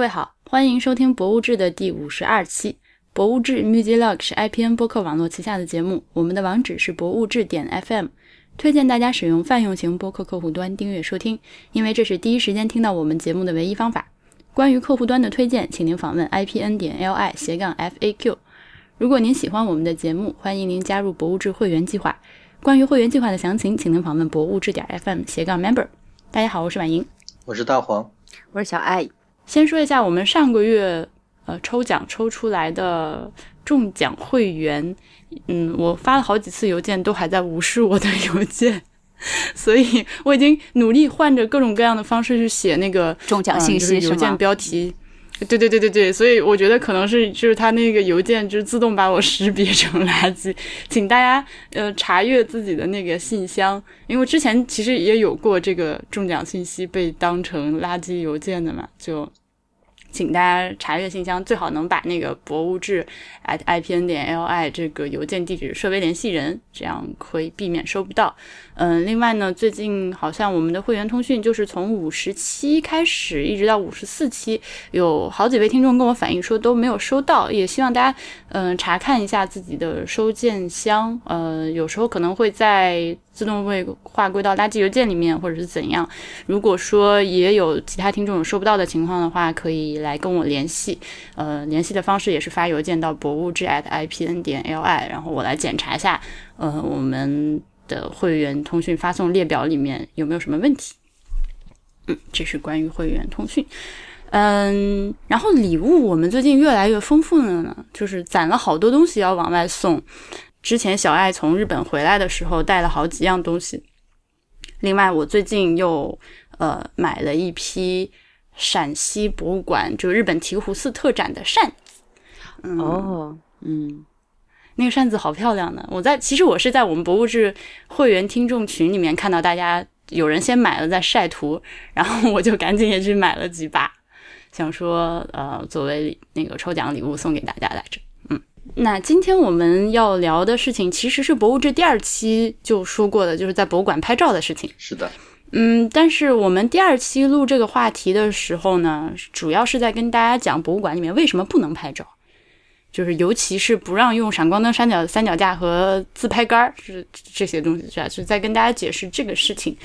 位好，欢迎收听《博物志》的第五十二期。《博物志 Music Log》是 IPN 播客网络旗下的节目，我们的网址是博物志点 FM，推荐大家使用泛用型播客客户端订阅收听，因为这是第一时间听到我们节目的唯一方法。关于客户端的推荐，请您访问 IPN 点 LI 斜杠 FAQ。如果您喜欢我们的节目，欢迎您加入博物志会员计划。关于会员计划的详情，请您访问博物志点 FM 斜杠 Member。大家好，我是婉莹，我是大黄，我是小爱。先说一下我们上个月呃抽奖抽出来的中奖会员，嗯，我发了好几次邮件，都还在无视我的邮件，所以我已经努力换着各种各样的方式去写那个中奖信息邮件标题。对对对对对，所以我觉得可能是就是他那个邮件就自动把我识别成垃圾，请大家呃查阅自己的那个信箱，因为之前其实也有过这个中奖信息被当成垃圾邮件的嘛，就。请大家查阅信箱，最好能把那个博物志 at ipn 点 li 这个邮件地址设为联系人，这样可以避免收不到。嗯，另外呢，最近好像我们的会员通讯就是从五十七开始，一直到五十四期，有好几位听众跟我反映说都没有收到，也希望大家嗯查看一下自己的收件箱，呃，有时候可能会在。自动会划归到垃圾邮件里面，或者是怎样？如果说也有其他听众有收不到的情况的话，可以来跟我联系。呃，联系的方式也是发邮件到博物志 at ipn 点 li，然后我来检查一下，呃，我们的会员通讯发送列表里面有没有什么问题。嗯，这是关于会员通讯。嗯，然后礼物我们最近越来越丰富了呢，就是攒了好多东西要往外送。之前小爱从日本回来的时候带了好几样东西，另外我最近又呃买了一批陕西博物馆就日本醍醐寺特展的扇子。哦，嗯，那个扇子好漂亮呢！我在其实我是在我们博物志会员听众群里面看到大家有人先买了在晒图，然后我就赶紧也去买了几把，想说呃作为那个抽奖礼物送给大家来着。嗯那今天我们要聊的事情，其实是博物志第二期就说过的，就是在博物馆拍照的事情。是的，嗯，但是我们第二期录这个话题的时候呢，主要是在跟大家讲博物馆里面为什么不能拍照，就是尤其是不让用闪光灯、三脚三脚架和自拍杆儿是这些东西，是吧？是在跟大家解释这个事情。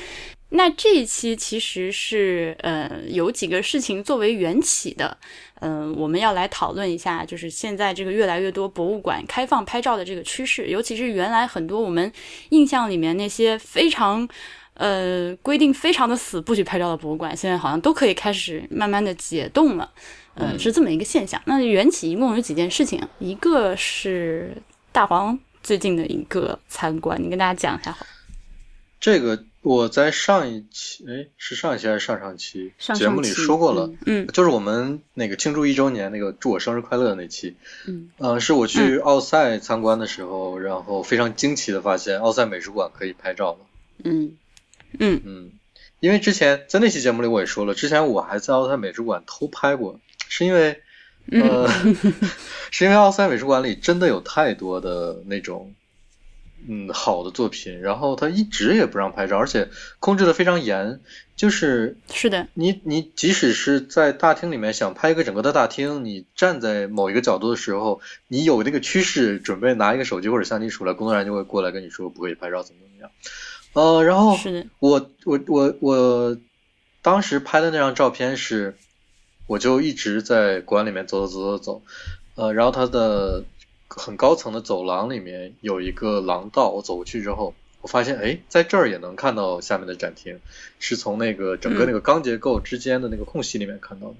那这一期其实是呃有几个事情作为缘起的，嗯，我们要来讨论一下，就是现在这个越来越多博物馆开放拍照的这个趋势，尤其是原来很多我们印象里面那些非常呃规定非常的死不许拍照的博物馆，现在好像都可以开始慢慢的解冻了，嗯，是这么一个现象。那缘起一共有几件事情，一个是大黄最近的一个参观，你跟大家讲一下好。这个。我在上一期，哎，是上一期还是上上期节目里说过了，嗯，就是我们那个庆祝一周年那个祝我生日快乐的那期，嗯，呃，是我去奥赛参观的时候，然后非常惊奇的发现奥赛美术馆可以拍照了，嗯，嗯嗯，因为之前在那期节目里我也说了，之前我还在奥赛美术馆偷拍过，是因为，呃，是因为奥赛美术馆里真的有太多的那种。嗯，好的作品，然后他一直也不让拍照，而且控制的非常严，就是是的，你你即使是在大厅里面想拍一个整个的大厅，你站在某一个角度的时候，你有那个趋势，准备拿一个手机或者相机出来，工作人员就会过来跟你说不可以拍照，怎么怎么样。呃，然后我我我我当时拍的那张照片是，我就一直在馆里面走走走走走，呃，然后它的。很高层的走廊里面有一个廊道，我走过去之后，我发现哎，在这儿也能看到下面的展厅，是从那个整个那个钢结构之间的那个空隙里面看到的。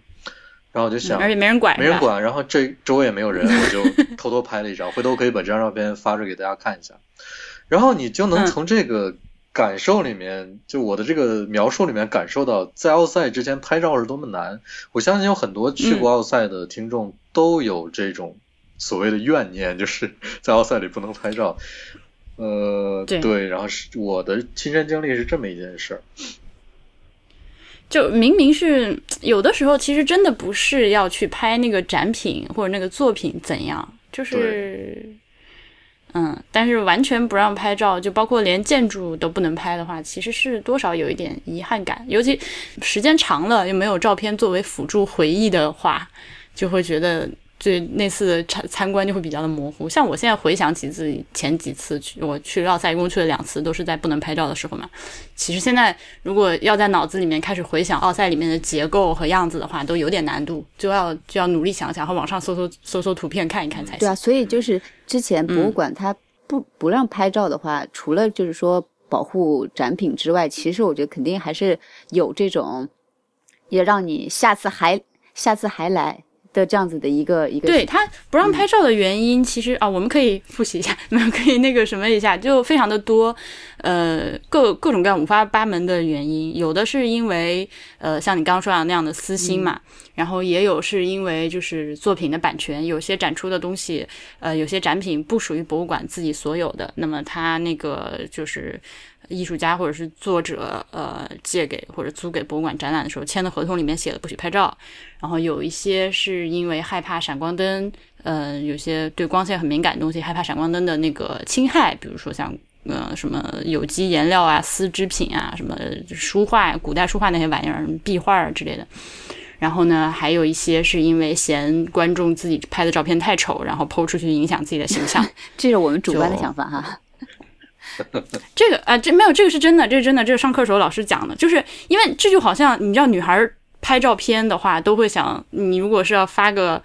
然后我就想，而且没人管，没人管，然后这周围也没有人，我就 偷偷拍了一张，回头可以把这张照片发出给大家看一下。然后你就能从这个感受里面，就我的这个描述里面感受到，在奥赛之前拍照是多么难。我相信有很多去过奥赛的听众都有这种。所谓的怨念 就是在奥赛里不能拍照，呃，对，然后是我的亲身经历是这么一件事儿，就明明是有的时候，其实真的不是要去拍那个展品或者那个作品怎样，就是，嗯，但是完全不让拍照，就包括连建筑都不能拍的话，其实是多少有一点遗憾感。尤其时间长了又没有照片作为辅助回忆的话，就会觉得对那次的参参观就会比较的模糊。像我现在回想起自己前几次去，我去奥赛一共去了两次，都是在不能拍照的时候嘛。其实现在如果要在脑子里面开始回想奥赛里面的结构和样子的话，都有点难度，就要就要努力想想和网上搜搜搜搜图片看一看才行。对啊，所以就是之前博物馆它不、不让拍照的话，除了就是说保护展品之外，其实我觉得肯定还是有这种，也让你下次还下次还来的这样子的一个一个对他不让拍照的原因，其实啊，我们可以 复习一下，我们可以那个什么一下，就非常的多，呃，各各种各样五花八门的原因，有的是因为呃，像你刚刚说的那样的私心嘛，然后也有是因为就是作品的版权，有些展出的东西，呃，有些展品不属于博物馆自己所有的，那么他那个就是。艺术家或者是作者，呃，借给或者租给博物馆展览的时候签的合同里面写的不许拍照，然后有一些是因为害怕闪光灯，呃，有些对光线很敏感的东西，害怕闪光灯的那个侵害，比如说像呃什么有机颜料啊、丝织品啊、什么书画、古代书画那些玩意儿、壁画啊之类的。然后呢，还有一些是因为嫌观众自己拍的照片太丑，然后抛出去影响自己的形象。这是我们主观的想法哈。这个啊，这没有这个是真的，这是真的，这是上课时候老师讲的，就是因为这就好像你知道，女孩拍照片的话，都会想，你如果是要发个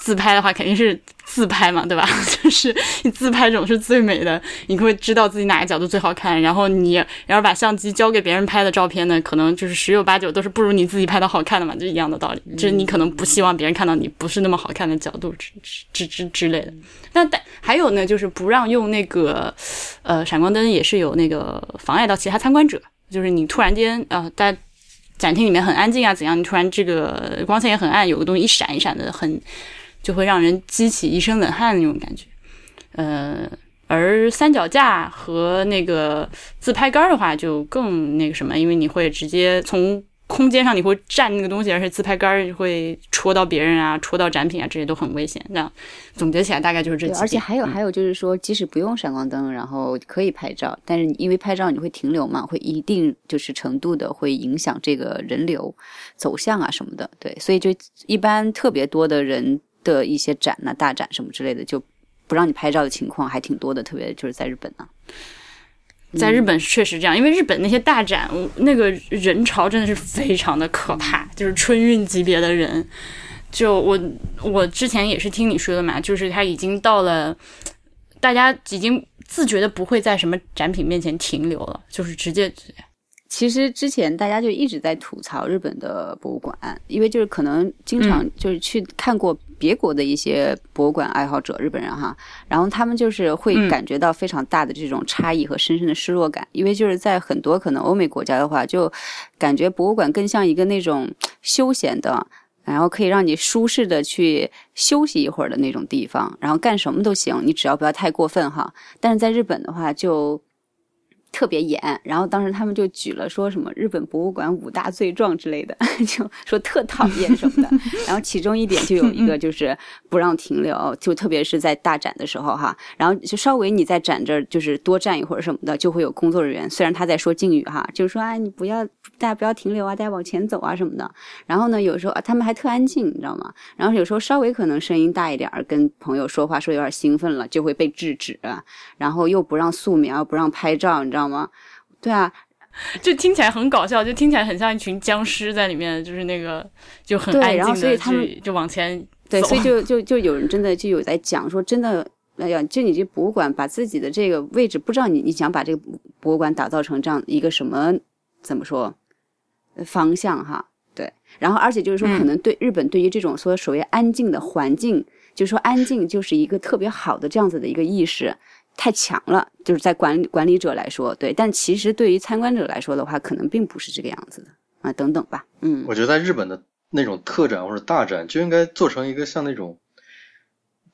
自拍的话，肯定是自拍嘛，对吧？就是你自拍总是最美的，你会知道自己哪个角度最好看，然后你要是把相机交给别人拍的照片呢，可能就是十有八九都是不如你自己拍的好看的嘛，就一样的道理，就是你可能不希望别人看到你不是那么好看的角度之之之之类的。那但还有呢，就是不让用那个，呃，闪光灯也是有那个妨碍到其他参观者，就是你突然间呃，在展厅里面很安静啊，怎样？你突然这个光线也很暗，有个东西一闪一闪的，很就会让人激起一身冷汗的那种感觉。呃，而三脚架和那个自拍杆的话，就更那个什么，因为你会直接从。空间上你会占那个东西，而且自拍杆会戳到别人啊，戳到展品啊，这些都很危险。这样总结起来大概就是这几。而且还有还有就是说，即使不用闪光灯，然后可以拍照，但是因为拍照你会停留嘛，会一定就是程度的会影响这个人流走向啊什么的。对，所以就一般特别多的人的一些展呐、大展什么之类的，就不让你拍照的情况还挺多的，特别就是在日本呢。在日本确实这样，因为日本那些大展，那个人潮真的是非常的可怕，就是春运级别的人。就我我之前也是听你说的嘛，就是他已经到了，大家已经自觉的不会在什么展品面前停留了，就是直接。其实之前大家就一直在吐槽日本的博物馆，因为就是可能经常就是去看过别国的一些博物馆爱好者，日本人哈，然后他们就是会感觉到非常大的这种差异和深深的失落感，因为就是在很多可能欧美国家的话，就感觉博物馆更像一个那种休闲的，然后可以让你舒适的去休息一会儿的那种地方，然后干什么都行，你只要不要太过分哈。但是在日本的话就。特别严，然后当时他们就举了说什么日本博物馆五大罪状之类的，就说特讨厌什么的。然后其中一点就有一个就是不让停留，就特别是在大展的时候哈。然后就稍微你在展这儿就是多站一会儿什么的，就会有工作人员，虽然他在说敬语哈，就是说啊你不要大家不要停留啊，大家往前走啊什么的。然后呢，有时候啊他们还特安静，你知道吗？然后有时候稍微可能声音大一点儿，跟朋友说话说有点兴奋了，就会被制止。然后又不让素描，不让拍照，你知道。吗？对啊，就听起来很搞笑，就听起来很像一群僵尸在里面，就是那个就很安静的，所以他们就往前对，所以就就就有人真的就有在讲说，真的，哎呀，就你这博物馆把自己的这个位置，不知道你你想把这个博物馆打造成这样一个什么怎么说方向哈？对，然后而且就是说，可能对日本对于这种说所谓安静的环境，就是说安静就是一个特别好的这样子的一个意识。太强了，就是在管管理者来说，对，但其实对于参观者来说的话，可能并不是这个样子的啊，等等吧，嗯，我觉得在日本的那种特展或者大展就应该做成一个像那种，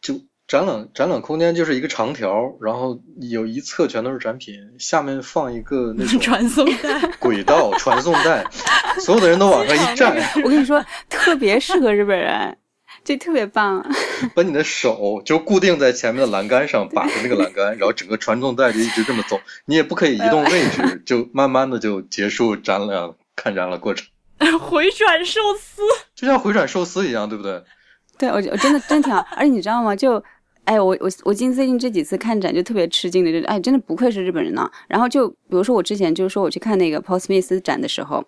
就展览展览空间就是一个长条，然后有一侧全都是展品，下面放一个那种 传送带。轨道传送带，所有的人都往上一站，我跟你说，特别适合日本人。这特别棒，把你的手就固定在前面的栏杆上，把着那个栏杆，然后整个传送带就一直这么走，你也不可以移动位置，就慢慢的就结束展览看展览过程，回转寿司，就像回转寿司一样，对不对？对，我我真的真挺好，而且你知道吗？就。哎，我我我近最近这几次看展就特别吃惊的，就哎，真的不愧是日本人呢。然后就比如说我之前就是说我去看那个 Paul Smith 展的时候。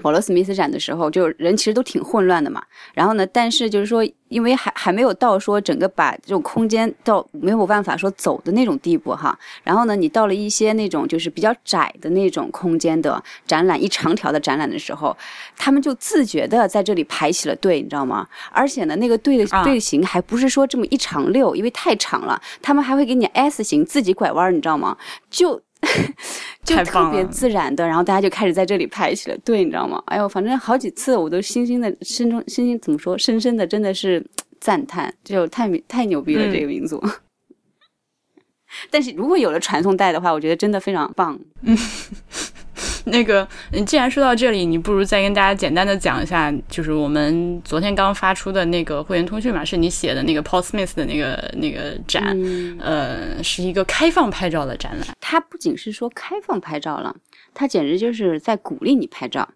保罗·史密斯展的时候，就人其实都挺混乱的嘛。然后呢，但是就是说，因为还还没有到说整个把这种空间到没有办法说走的那种地步哈。然后呢，你到了一些那种就是比较窄的那种空间的展览，一长条的展览的时候，他们就自觉的在这里排起了队，你知道吗？而且呢，那个队的队形还不是说这么一长溜，因为太长了，他们还会给你 S 型自己拐弯，你知道吗？就。就特别自然的，然后大家就开始在这里排起了队，你知道吗？哎呦，反正好几次我都深深的、深中、深深怎么说？深深的，真的是赞叹，就太太牛逼了这个民族。但是如果有了传送带的话，我觉得真的非常棒。嗯。那个，你既然说到这里，你不如再跟大家简单的讲一下，就是我们昨天刚发出的那个会员通讯嘛，是你写的那个 Paul Smith 的那个那个展，呃，是一个开放拍照的展览。它不仅是说开放拍照了，它简直就是在鼓励你拍照。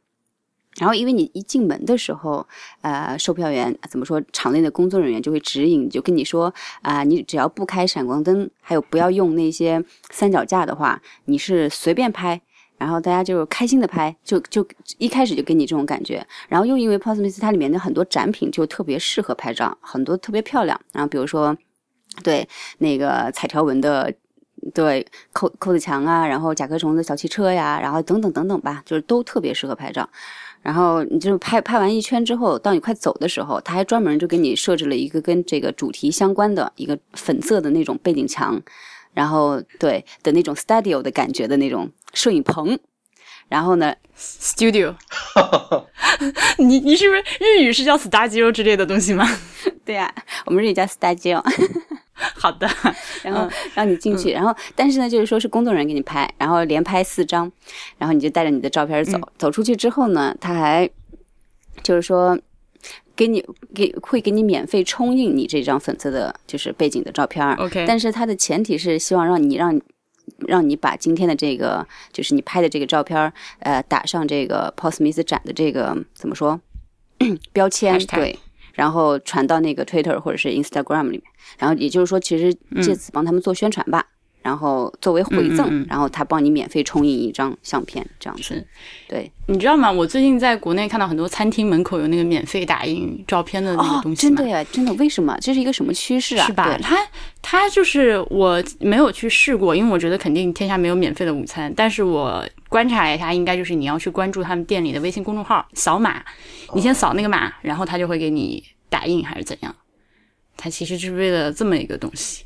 然后，因为你一进门的时候，呃，售票员怎么说，场内的工作人员就会指引，就跟你说啊，你只要不开闪光灯，还有不要用那些三脚架的话，你是随便拍。然后大家就开心的拍，就就一开始就给你这种感觉。然后又因为 p o s m i s 它里面的很多展品就特别适合拍照，很多特别漂亮。然后比如说，对那个彩条纹的，对扣扣子墙啊，然后甲壳虫的小汽车呀，然后等等等等吧，就是都特别适合拍照。然后你就拍拍完一圈之后，到你快走的时候，他还专门就给你设置了一个跟这个主题相关的一个粉色的那种背景墙。然后对的那种 studio 的感觉的那种摄影棚，然后呢，studio，你你是不是日语是叫 studio 之类的东西吗？对呀，我们日语叫 studio。好的，然后让你进去，然后但是呢，就是说是工作人员给你拍，然后连拍四张，然后你就带着你的照片走，走出去之后呢，他还就是说。给你给会给你免费冲印你这张粉色的，就是背景的照片。OK，但是它的前提是希望让你让让你把今天的这个就是你拍的这个照片，呃，打上这个 p o s m i t 展的这个怎么说标签？对，然后传到那个 Twitter 或者是 Instagram 里面。然后也就是说，其实借此帮他们做宣传吧。然后作为回赠，然后他帮你免费冲印一张相片，这样子。对，你知道吗？我最近在国内看到很多餐厅门口有那个免费打印照片的那个东西。真的呀，真的？为什么？这是一个什么趋势啊？是吧？他他就是我没有去试过，因为我觉得肯定天下没有免费的午餐。但是我观察了一下，应该就是你要去关注他们店里的微信公众号，扫码，你先扫那个码，然后他就会给你打印，还是怎样？他其实就是为了这么一个东西。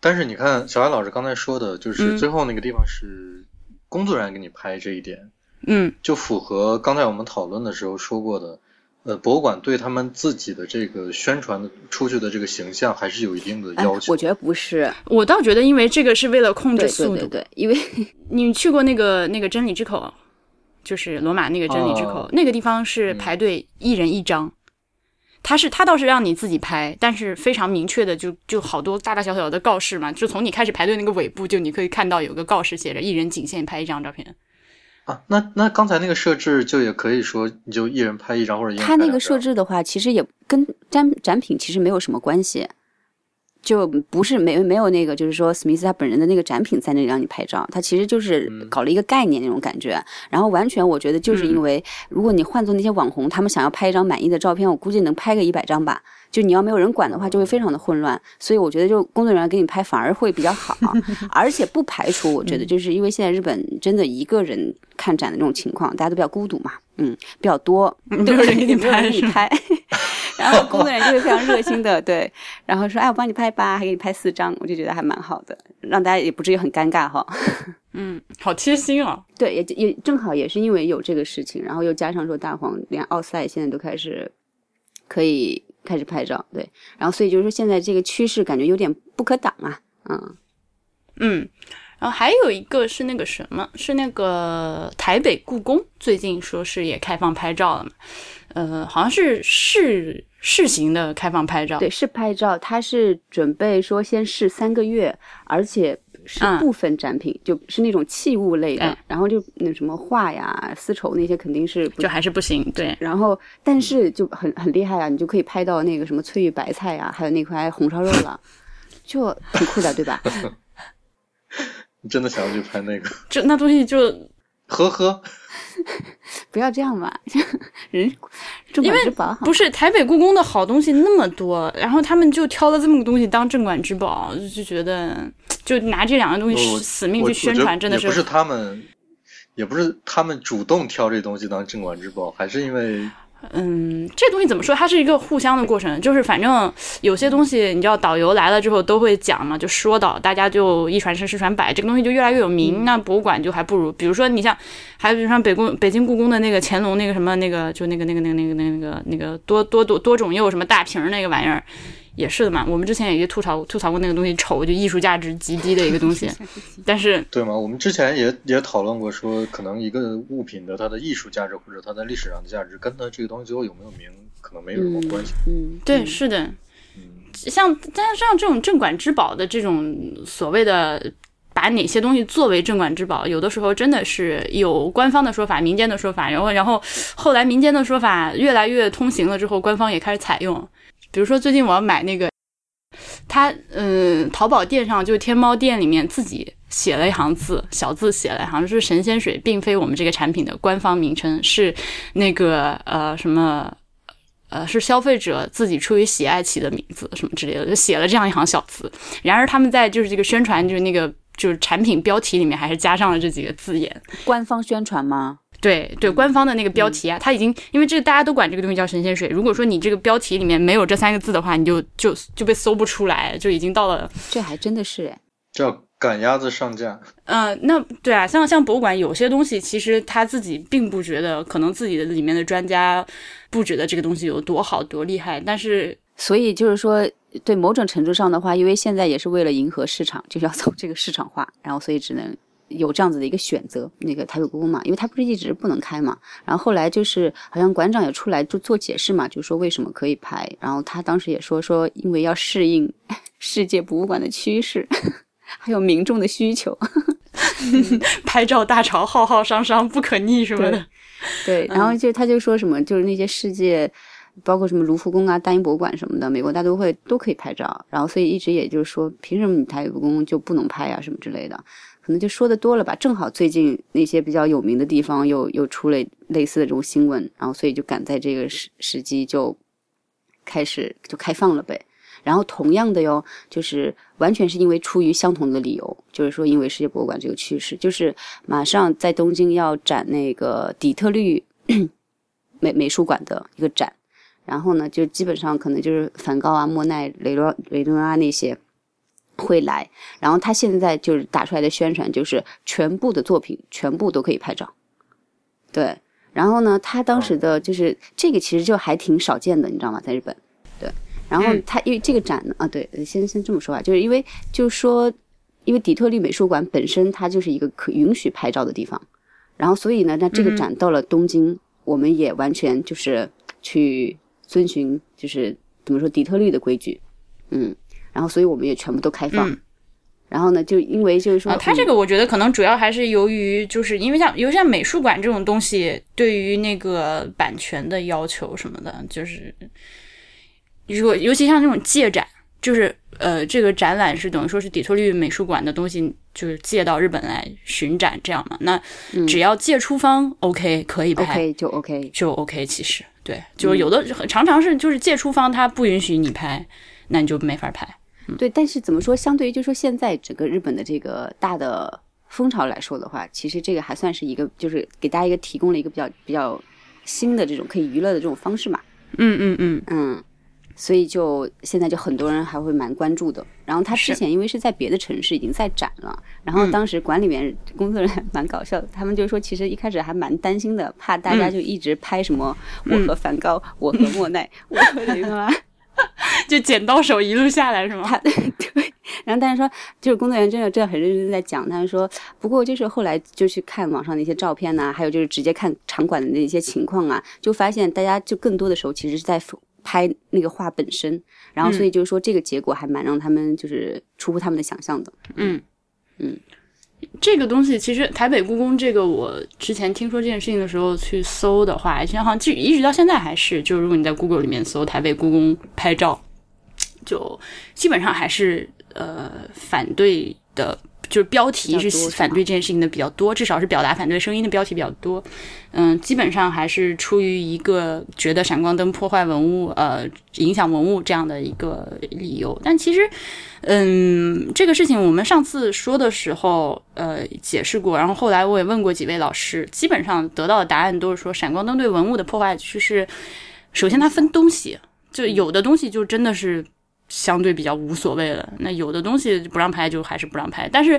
但是你看，小艾老师刚才说的，就是最后那个地方是工作人员给你拍这一点，嗯，就符合刚才我们讨论的时候说过的，呃，博物馆对他们自己的这个宣传的出去的这个形象还是有一定的要求。我觉得不是，我倒觉得，因为这个是为了控制速度，对对对，因为 你去过那个那个真理之口，就是罗马那个真理之口，那个地方是排队一人一张。他是他倒是让你自己拍，但是非常明确的就就好多大大小小的告示嘛，就从你开始排队那个尾部，就你可以看到有个告示写着一人仅限拍一张照片。啊，那那刚才那个设置就也可以说你就一人拍一张或者一人他那个设置的话，其实也跟展展品其实没有什么关系。就不是没没有那个，就是说史密斯他本人的那个展品在那里让你拍照，他其实就是搞了一个概念那种感觉。然后完全我觉得就是因为，如果你换做那些网红，他们想要拍一张满意的照片，我估计能拍个一百张吧。就你要没有人管的话，就会非常的混乱。所以我觉得就工作人员给你拍反而会比较好，而且不排除我觉得就是因为现在日本真的一个人看展的这种情况，大家都比较孤独嘛，嗯，比较多，没有人给你拍。然后工作人员就会非常热心的 对，然后说哎我帮你拍吧，还给你拍四张，我就觉得还蛮好的，让大家也不至于很尴尬哈。嗯，好贴心哦。对，也也正好也是因为有这个事情，然后又加上说大黄连奥赛现在都开始可以开始拍照，对，然后所以就是说现在这个趋势感觉有点不可挡啊，嗯嗯。然后还有一个是那个什么，是那个台北故宫，最近说是也开放拍照了嘛，呃，好像是试试行的开放拍照，对，是拍照，他是准备说先试三个月，而且是嗯部分展品，就是那种器物类的，哎然后就那什么画呀、丝绸那些肯定是就还是不行，对，然后，但是就很很厉害啊，你就可以拍到那个什么翠玉白菜呀，还有那块红烧肉了，就很酷的，对吧？你真的想要去拍那个？就那东西就呵呵，不要这样嘛，人镇馆之宝不是台北故宫的好东西那么多，然后他们就挑了这么个东西当镇馆之宝，就就觉得就拿这两个东西死命去宣传，真的是也不是他们，也不是他们主动挑这东西当镇馆之宝，还是因为嗯，这东西怎么说？它是一个互相的过程，就是反正有些东西，你知道，导游来了之后都会讲嘛，就说到，大家就一传十，十传百，这个东西就越来越有名。那博物馆就还不如，比如说你像，还比如像北宫北京故宫的那个乾隆那个什么那个，就那个那个那个那个那个那个那个多多多多种釉什么大瓶那个玩意儿。也是的嘛，我们之前也吐槽吐槽过那个东西丑，就艺术价值极低的一个东西。但是对吗？我们之前也也讨论过，说可能一个物品的它的艺术价值或者它在历史上的价值，跟它这个东西最后有没有名，可能没有什么关系。嗯，对，嗯是的，嗯，像但是像这种镇馆之宝的这种所谓的。把哪些东西作为镇馆之宝，有的时候真的是有官方的说法、民间的说法，然后然后后来民间的说法越来越通行了之后，官方也开始采用。比如说最近我要买那个，他嗯，淘宝店上就天猫店里面自己写了一行字，小字写了，好像是神仙水，并非我们这个产品的官方名称，是那个呃什么。呃，是消费者自己出于喜爱起的名字什么之类的，就写了这样一行小字。然而他们在就是这个宣传，就是那个就是产品标题里面，还是加上了这几个字眼。官方宣传吗？对对，官方的那个标题啊，它已经因为这个大家都管这个东西叫神仙水。如果说你这个标题里面没有这三个字的话，你就就就被搜不出来，就已经到了这还真的是哎，叫赶鸭子上架。呃，那对啊，像像博物馆有些东西，其实他自己并不觉得，可能自己的里面的专家不觉得这个东西有多好多厉害，但是所以就是说，对某种程度上的话，因为现在也是为了迎合市场，就要走这个市场化，然后所以只能有这样子的一个选择。那个台北故宫嘛，因为它不是一直不能开嘛，然后后来就是好像馆长也出来就做解释嘛，就说为什么可以拍，然后他当时也说说因为要适应 世界博物馆的趋势。还有民众的需求，拍照大潮浩浩汤汤不可逆什么的。对，然后就他就说什么，就是那些世界，包括什么卢浮宫啊、大英博物馆什么的，美国大都会都可以拍照。然后所以一直也就是说，凭什么你台北故宫就不能拍啊什么之类的？可能就说的多了吧。正好最近那些比较有名的地方又又出了类似的这种新闻，然后所以就赶在这个时时机就开始就开放了呗。然后同样的哟，就是完全是因为出于相同的理由，就是说因为世界博物馆这个趋势，就是马上在东京要展那个底特律美美术馆的一个展，然后呢，就基本上可能就是梵高啊、莫奈、雷诺雷诺阿那些会来，然后他现在就是打出来的宣传就是全部的作品全部都可以拍照，对，然后呢，他当时的就是这个其实就还挺少见的，你知道吗？在日本。对然后他因为这个展呢啊，对，先先这么说吧，就是因为就是说，因为底特律美术馆本身它就是一个可允许拍照的地方，然后所以呢，那这个展到了东京，我们也完全就是去遵循就是怎么说底特律的规矩，嗯，然后所以我们也全部都开放，嗯然后呢，就因为就是说，啊，它这个我觉得可能主要还是由于，就是因为像，尤其像美术馆这种东西，对于那个版权的要求什么的，就是如果尤其像这种借展，就是呃，这个展览是等于说是底特律美术馆的东西，就是借到日本来巡展这样嘛。那只要借出方 OK 可以拍 OK 就 OK，就 OK，其实对，就是有的常常是就是借出方他不允许你拍，那你就没法拍。对，但是怎么说？相对于就说现在整个日本的这个大的风潮来说的话，其实这个还算是一个，就是给大家一个提供了一个比较比较新的这种可以娱乐的这种方式嘛。嗯嗯嗯，嗯，所以就现在就很多人还会蛮关注的。然后他之前因为是在别的城市已经在展了，然后当时管理员工作人员蛮搞笑的，他们就说其实一开始还蛮担心的，怕大家就一直拍什么我和梵高，我和莫奈，我和雷诺阿。就剪刀手一路下来是吗？他 对然后但是说，就是工作人员真的真的很认真在讲，他说，不过就是后来就去看网上的一些照片呐、还有就是直接看场馆的那些情况啊，就发现大家就更多的时候其实是在拍那个画本身，然后所以就是说这个结果还蛮让他们就是出乎他们的想象的。嗯嗯，这个东西其实台北故宫这个，我之前听说这件事情的时候去搜的话，其实好像就一直到现在还是，就是如果你在 Google 里面搜台北故宫拍照，就基本上还是呃反对的。就是标题是反对这件事情的比较多，至少是表达反对声音的标题比较多。嗯，基本上还是出于一个觉得闪光灯破坏文物、呃影响文物这样的一个理由。但其实，嗯，这个事情我们上次说的时候，呃，解释过，然后后来我也问过几位老师，基本上得到的答案都是说，闪光灯对文物的破坏就是，首先它分东西，就有的东西就真的是。相对比较无所谓了，那有的东西不让拍就还是不让拍。但是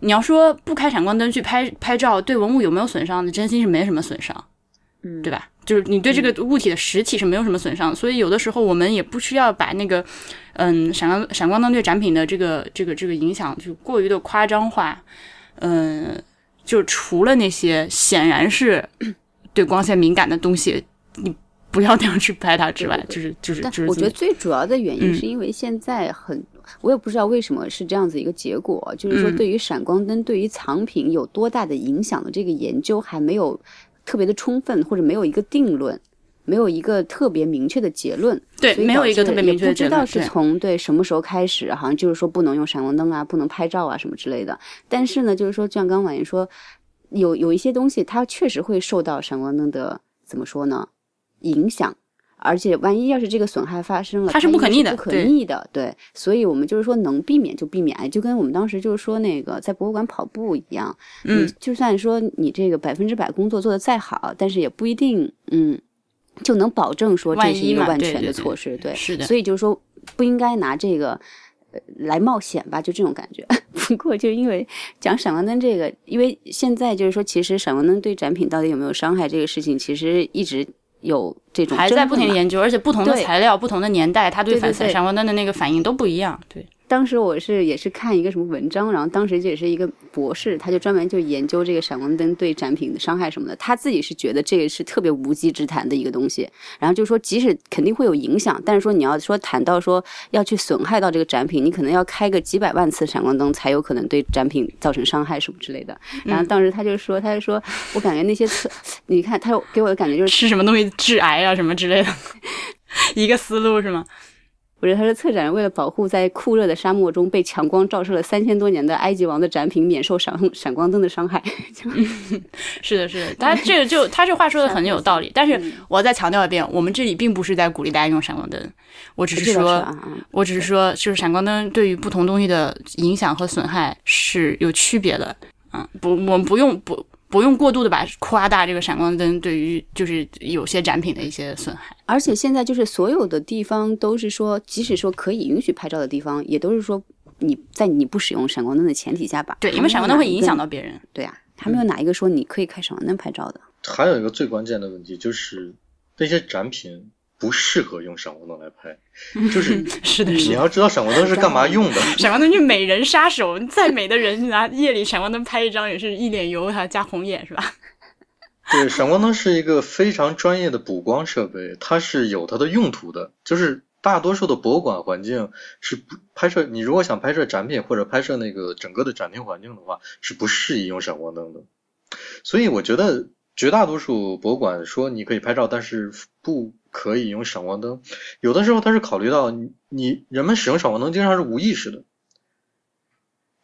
你要说不开闪光灯去拍拍照，对文物有没有损伤？真心是没什么损伤，嗯，对吧？就是你对这个物体的实体是没有什么损伤，所以有的时候我们也不需要把那个嗯闪光闪光灯对展品的这个这个这个影响就过于的夸张化。嗯，就除了那些显然是对光线敏感的东西，你。不要那样去拍它之外，就是就是就是。我觉得最主要的原因是因为现在很，嗯、我也不知道为什么是这样子一个结果，就是说对于闪光灯对于藏品有多大的影响的这个研究还没有特别的充分，或者没有一个定论，没有一个特别明确的结论。对，没有一个特别明确的结论。不知道是从对什么时候开始，好像就是说不能用闪光灯啊，不能拍照啊什么之类的。但是呢，就是说，就像刚婉言说，有有一些东西它确实会受到闪光灯的怎么说呢？影响，而且万一要是这个损害发生了，它是不可逆的，不可逆的，对。所以我们就是说能避免就避免，就跟我们当时就是说那个在博物馆跑步一样，嗯，就算说你这个百分之百工作做得再好，但是也不一定，嗯，就能保证说这是一个万全的措施，对，是的。所以就是说不应该拿这个。来冒险吧，就这种感觉。不过，就因为讲闪光灯这个，因为现在就是说，其实闪光灯对展品到底有没有伤害这个事情，其实一直有这种还在不停的研究，而且不同的材料、不同的年代，它对反闪光灯的那个反应都不一样。对，当时我是也是看一个什么文章，然后当时这也是一个博士，他就专门就研究这个闪光灯对展品的伤害什么的。他自己是觉得这个是特别无稽之谈的一个东西，然后就说即使肯定会有影响，但是说你要说谈到说要去损害到这个展品，你可能要开个几百万次闪光灯才有可能对展品造成伤害什么之类的。然后当时他就说，他就说我感觉那些测，你看他给我的感觉就是吃什么东西致癌啊什么之类的，一个思路是吗？我觉得他是策展人为了保护在酷热的沙漠中被强光照射了三千多年的埃及王的展品免受闪闪光灯的伤害。是的，是的，他这个就他这话说的很有道理。但是我再强调一遍，我们这里并不是在鼓励大家用闪光灯，我只是说，我只是说，就是闪光灯对于不同东西的影响和损害是有区别的。嗯，不，我们不用不。不用过度的把夸大这个闪光灯对于就是有些展品的一些损害，而且现在就是所有的地方都是说，即使说可以允许拍照的地方，也都是说你在你不使用闪光灯的前提下吧。对，因为闪光灯会影响到别人。对啊，还没有哪一个说你可以开闪光灯拍照的。还有一个最关键的问题就是那些展品。不适合用闪光灯来拍，就是 是的，你要知道闪光灯是干嘛 用的。闪光灯是美人杀手，再美的人拿夜里闪光灯拍一张也是一脸油，还加红眼是吧？对，闪光灯是一个非常专业的补光设备，它是。有它的用途的。就是。大多数的博物馆环境是。不拍摄，你如果想拍摄展品或者拍摄那个整个的展厅环境的话，是。不适宜用闪光灯的。所以我觉得绝大多数博物馆说你可以拍照，但是。不。可以用闪光灯，有的时候它是考虑到你你人们使用闪光灯经常是无意识的，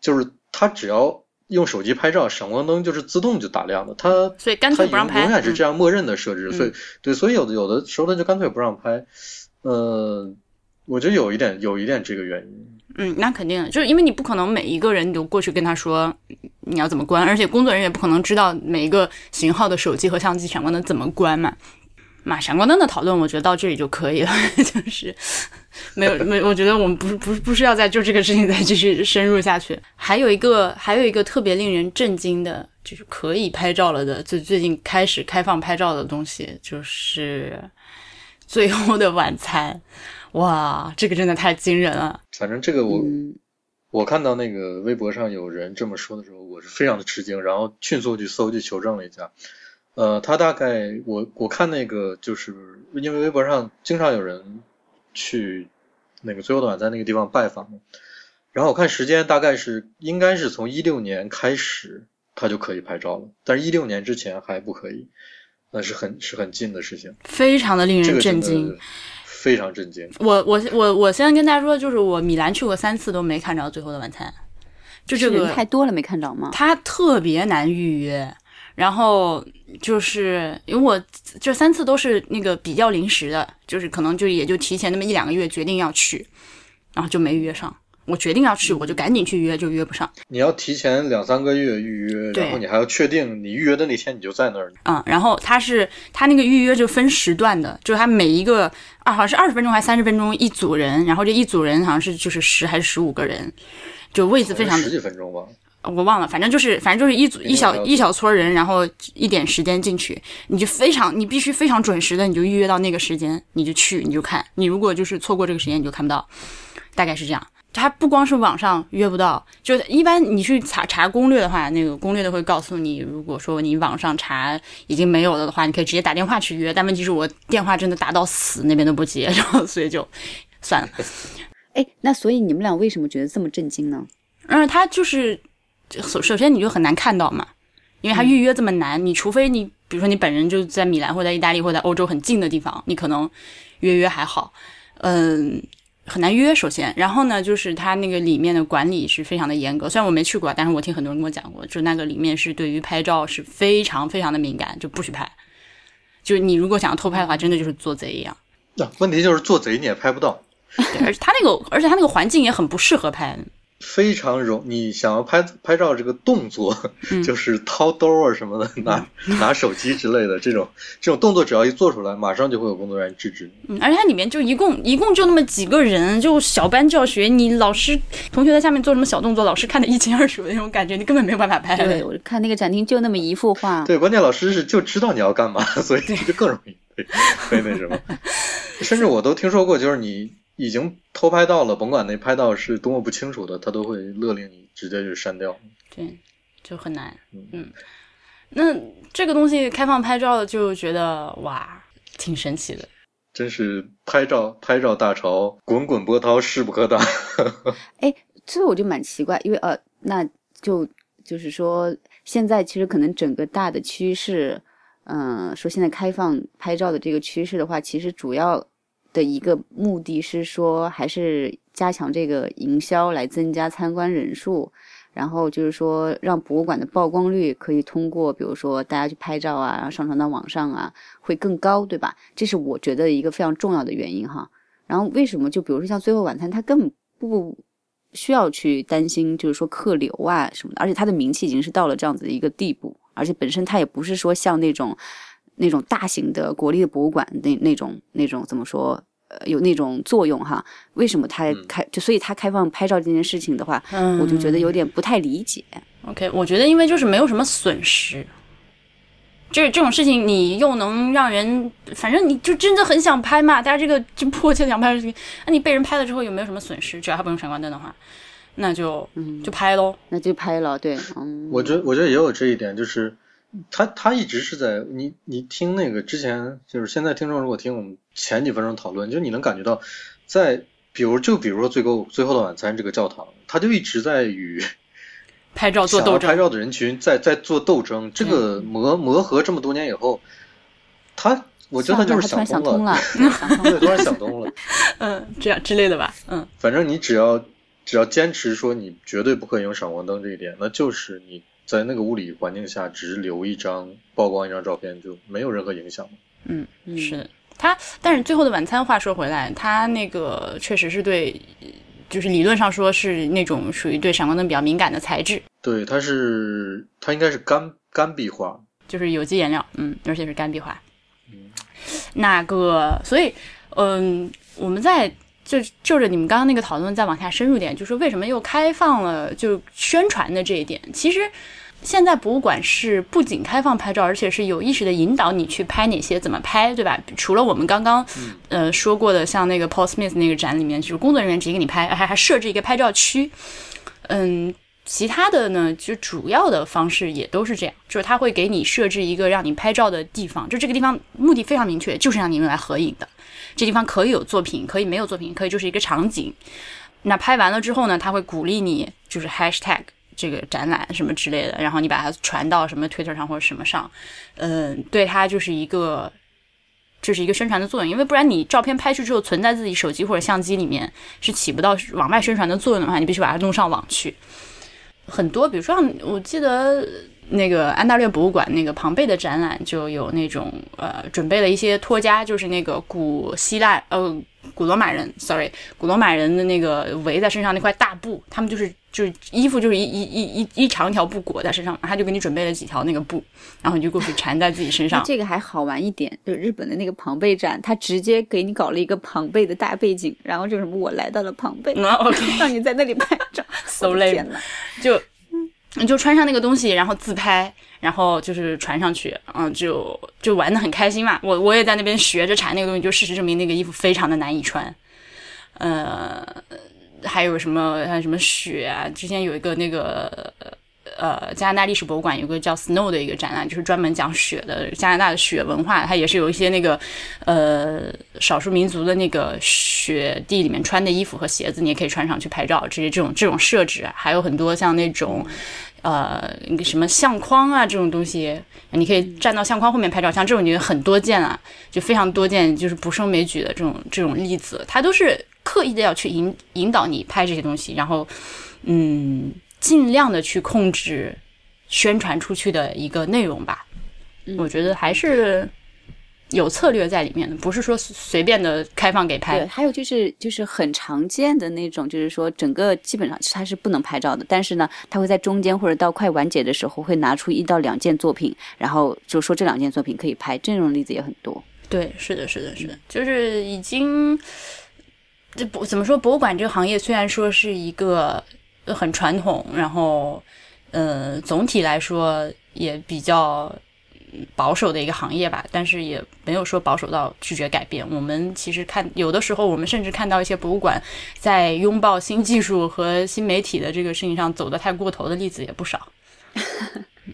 就是他只要用手机拍照，闪光灯就是自动就打亮的，它所以干脆不让拍，永远是这样默认的设置，所以对，所以有的有的时候他就干脆不让拍，呃，我觉得有一点有一点这个原因。嗯，那肯定就是因为你不可能每一个人你都过去跟他说你要怎么关，而且工作人员也不可能知道每一个型号的手机和相机闪光灯怎么关嘛。嘛，闪光灯的讨论，我觉得到这里就可以了，就是没有没，我觉得我们不是不是不是要再就这个事情再继续深入下去。还有一个还有一个特别令人震惊的，就是可以拍照了的，就最近开始开放拍照的东西，就是《最后的晚餐》。哇，这个真的太惊人了。反正这个我我看到那个微博上有人这么说的时候，我是非常的吃惊，然后迅速去搜去求证了一下。呃，他大概我我看那个就是因为微博上经常有人去那个最后的晚餐那个地方拜访，然后我看时间大概是应该是从一六年开始他就可以拍照了，但是一六年之前还不可以，那是很是很近的事情，非常的令人震惊。的非常震惊。我我我我现在跟大家说，就是我米兰去过三次都没看着《最后的晚餐》，就这个人太多了没看着吗？它特别难预约。然后就是因为我这三次都是那个比较临时的，就是可能就也就提前那么一两个月决定要去，然后就没约上。我决定要去，我就赶紧去约，就约不上。你要提前两三个月预约，然后你还要确定你预约的那天你就在那儿。嗯，然后他是他那个预约就分时段的，就是他每一个啊，好像是二十分钟还是三十分钟一组人，然后这一组人好像是就是十还是十五个人，就位子非常十几分钟吧。我忘了，反正就是反正就是一组一小一小撮人，然后一点时间进去，你就非常你必须非常准时的，你就预约到那个时间，你就去你就看，你如果就是错过这个时间你就看不到，大概是这样。它不光是网上约不到，就是一般你去查查攻略的话，那个攻略都会告诉你，如果说你网上查已经没有了的话，你可以直接打电话去约。但问题是我电话真的打到死，那边都不接，然后所以就算了。哎，那所以你们俩为什么觉得这么震惊呢？嗯，他就是首首先你就很难看到嘛，因为它预约这么难，你除非你比如说你本人就在米兰或者在意大利或者在欧洲很近的地方，你可能约约还好，嗯。很难约，首先，然后呢，就是它那个里面的管理是非常的严格。虽然我没去过，但是我听很多人跟我讲过，就那个里面是对于拍照是非常非常的敏感，就不许拍。就是你如果想要偷拍的话，真的就是做贼一样。那、问题就是做贼你也拍不到，对，而且它那个，而且它那个环境也很不适合拍。非常容。你想要拍拍照这个动作，嗯 就是掏兜啊什么的，拿 拿手机之类的这种这种动作，只要一做出来，马上就会有工作人员制止你。嗯，而且它里面就一共一共就那么几个人，就小班教学，你老师同学在下面做什么小动作，老师看得一清二楚的那种感觉，你根本没有办法拍。对，我看那个展厅就那么一幅画，对，关键老师是就知道你要干嘛，所以就更容易被被那什么。甚至我都听说过，就是你已经偷拍到了，甭管那拍到是多么不清楚的，他都会勒令你直接就删掉。对，就很难。嗯嗯，那这个东西开放拍照就觉得哇，挺神奇的。真是拍照拍照大潮，滚滚波涛势不可挡。哎，这我就蛮奇怪，因为呃，那就就是说，现在其实可能整个大的趋势，嗯、说现在开放拍照的这个趋势的话，其实主要的一个目的是说，还是加强这个营销，来增加参观人数。然后就是说，让博物馆的曝光率可以通过，比如说大家去拍照啊，然后上传到网上啊，会更高，对吧？这是我觉得一个非常重要的原因哈。然后为什么就比如说像《最后晚餐》，它根本不需要去担心，就是说客流啊什么的，而且它的名气已经是到了这样子的一个地步，而且本身它也不是说像那种那种大型的国立的博物馆那那种那种怎么说？呃，有那种作用哈？为什么他开就所以他开放拍照这件事情的话，嗯我就觉得有点不太理解。OK，我觉得因为就是没有什么损失，就是这种事情你又能让人，反正你就真的很想拍嘛，大家这个就迫切地想拍的事情，那你被人拍了之后有没有什么损失？只要他不用闪光灯的话，那就就拍喽。那就拍了，对，嗯，我觉得我觉得也有这一点，就是他他一直是在你你听那个之前就是现在听众如果听我们前几分钟讨论，就你能感觉到在比如就比如说最后最后的晚餐这个教堂，他就一直在与 拍照做斗争，想要拍照的人群在在做斗争。这个磨磨合这么多年以后，他我觉得他就是算了突然想通通了，想通了 对，突然想通了。嗯，这样之类的吧，嗯，反正你只要只要坚持说你绝对不可以用闪光灯这一点，那就是你在那个物理环境下只留一张曝光一张照片就没有任何影响。嗯，是的。它，但是最后的晚餐，话说回来，它那个确实是对，就是理论上说是那种属于对闪光灯比较敏感的材质，对，它是它应该是干干壁画，就是有机颜料，嗯，而且是干壁画。嗯那个，所以，嗯，我们在就就着你们刚刚那个讨论再往下深入点，就是为什么又开放了就宣传的这一点，其实现在博物馆是不仅开放拍照，而且是有意识的引导你去拍哪些怎么拍，对吧？除了我们刚刚呃说过的，像那个 Paul Smith 那个展里面，就是工作人员直接给你拍，还还设置一个拍照区。嗯，其他的呢，就主要的方式也都是这样，就是他会给你设置一个让你拍照的地方，就这个地方目的非常明确，就是让你们来合影的。这地方可以有作品，可以没有作品，可以就是一个场景。那拍完了之后呢，他会鼓励你就是 hashtag 这个展览什么之类的，然后你把它传到什么 Twitter 上或者什么上，嗯，对它就是一个，就是一个宣传的作用，因为不然你照片拍出之后存在自己手机或者相机里面是起不到往外宣传的作用的话，你必须把它弄上网去。很多，比如说像我记得那个安大略博物馆那个庞贝的展览就有那种呃准备了一些托家，就是那个古希腊呃古罗马人，sorry，古罗马人的那个围在身上那块大布，他们就是就是衣服就是一一一一一长条布裹在身上，他就给你准备了几条那个布，然后你就过去缠在自己身上。这个还好玩一点，就日本的那个庞贝展，他直接给你搞了一个庞贝的大背景，然后就什么我来到了庞贝，让你在那里拍照，so lame，就你就穿上那个东西，然后自拍，然后就是传上去，嗯，就就玩的很开心嘛。我我也在那边学着缠那个东西，就事实证明那个衣服非常的难以穿。呃，还有什么还有什么雪啊？之前有一个那个呃加拿大历史博物馆有个叫 Snow 的一个展览，就是专门讲雪的加拿大的雪文化，它也是有一些那个呃少数民族的那个雪地里面穿的衣服和鞋子，你也可以穿上去拍照。这些这种这种设置，还有很多像那种。呃，那个什么相框啊，这种东西，你可以站到相框后面拍照，像这种就很多见啊，就非常多见，就是不胜枚举的这种这种例子，它都是刻意的要去引引导你拍这些东西，然后，嗯，尽量的去控制宣传出去的一个内容吧。我觉得还是。有策略在里面的，不是说随便的开放给拍。对，还有就是就是很常见的那种，就是说整个基本上它是不能拍照的，但是呢，他会在中间或者到快完结的时候会拿出一到两件作品，然后就说这两件作品可以拍，这种例子也很多。对，是的，是的，是的，就是已经这不怎么说？博物馆这个行业虽然说是一个很传统，然后呃，总体来说也比较。保守的一个行业吧，但是也没有说保守到拒绝改变。我们其实看，有的时候我们甚至看到一些博物馆在拥抱新技术和新媒体的这个事情上走得太过头的例子也不少。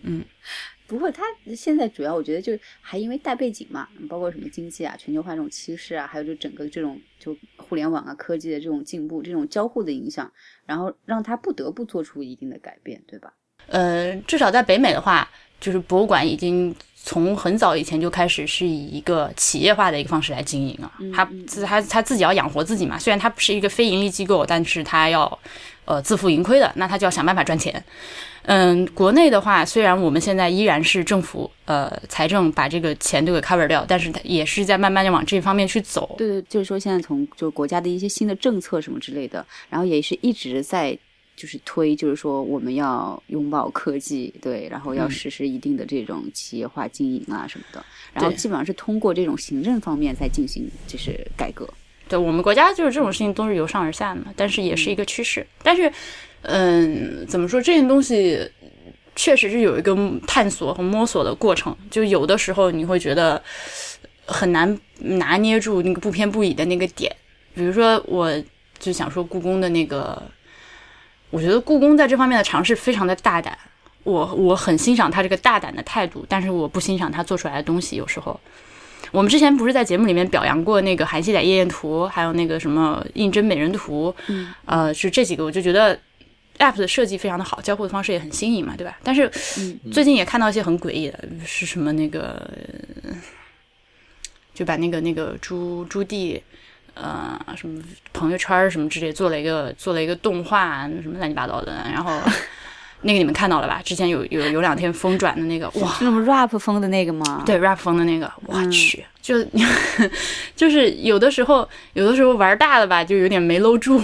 嗯，不过他现在主要我觉得就还因为大背景嘛，包括什么经济啊、全球化这种趋势啊，还有就整个这种就互联网啊、科技的这种进步、这种交互的影响，然后让他不得不做出一定的改变，对吧？呃，至少在北美的话。就是博物馆已经从很早以前就开始是以一个企业化的一个方式来经营了。他自他他自己要养活自己嘛。虽然他不是一个非盈利机构，但是他要呃自负盈亏的，那他就要想办法赚钱。嗯，国内的话，虽然我们现在依然是政府呃财政把这个钱都给 cover 掉，但是它也是在慢慢的往这方面去走。对对，就是说现在从就国家的一些新的政策什么之类的，然后也是一直在。就是推，就是说我们要拥抱科技，对，然后要实施一定的这种企业化经营啊什么的，然后基本上是通过这种行政方面在进行就是改革。对我们国家就是这种事情都是由上而下的嘛，但是也是一个趋势。但是，嗯，怎么说这件东西确实是有一个探索和摸索的过程，就有的时候你会觉得很难拿捏住那个不偏不倚的那个点。比如说，我就想说故宫的那个。我觉得故宫在这方面的尝试非常的大胆，我我很欣赏他这个大胆的态度，但是我不欣赏他做出来的东西。有时候，我们之前不是在节目里面表扬过那个《韩熙载夜宴图》，还有那个什么《胤禛美人图》，呃，是这几个，我就觉得 app 的设计非常的好，交互的方式也很新颖嘛，对吧？但是最近也看到一些很诡异的，是什么那个，就把那个那个朱朱棣。呃，什么朋友圈什么之类，做了一个做了一个动画，什么乱七八糟的。然后 那个你们看到了吧？之前有有有两天疯转的那个，哇，那种 rap 风的那个吗？对，rap 风的那个，我去，就 就是有的时候有的时候玩大了吧，就有点没搂住。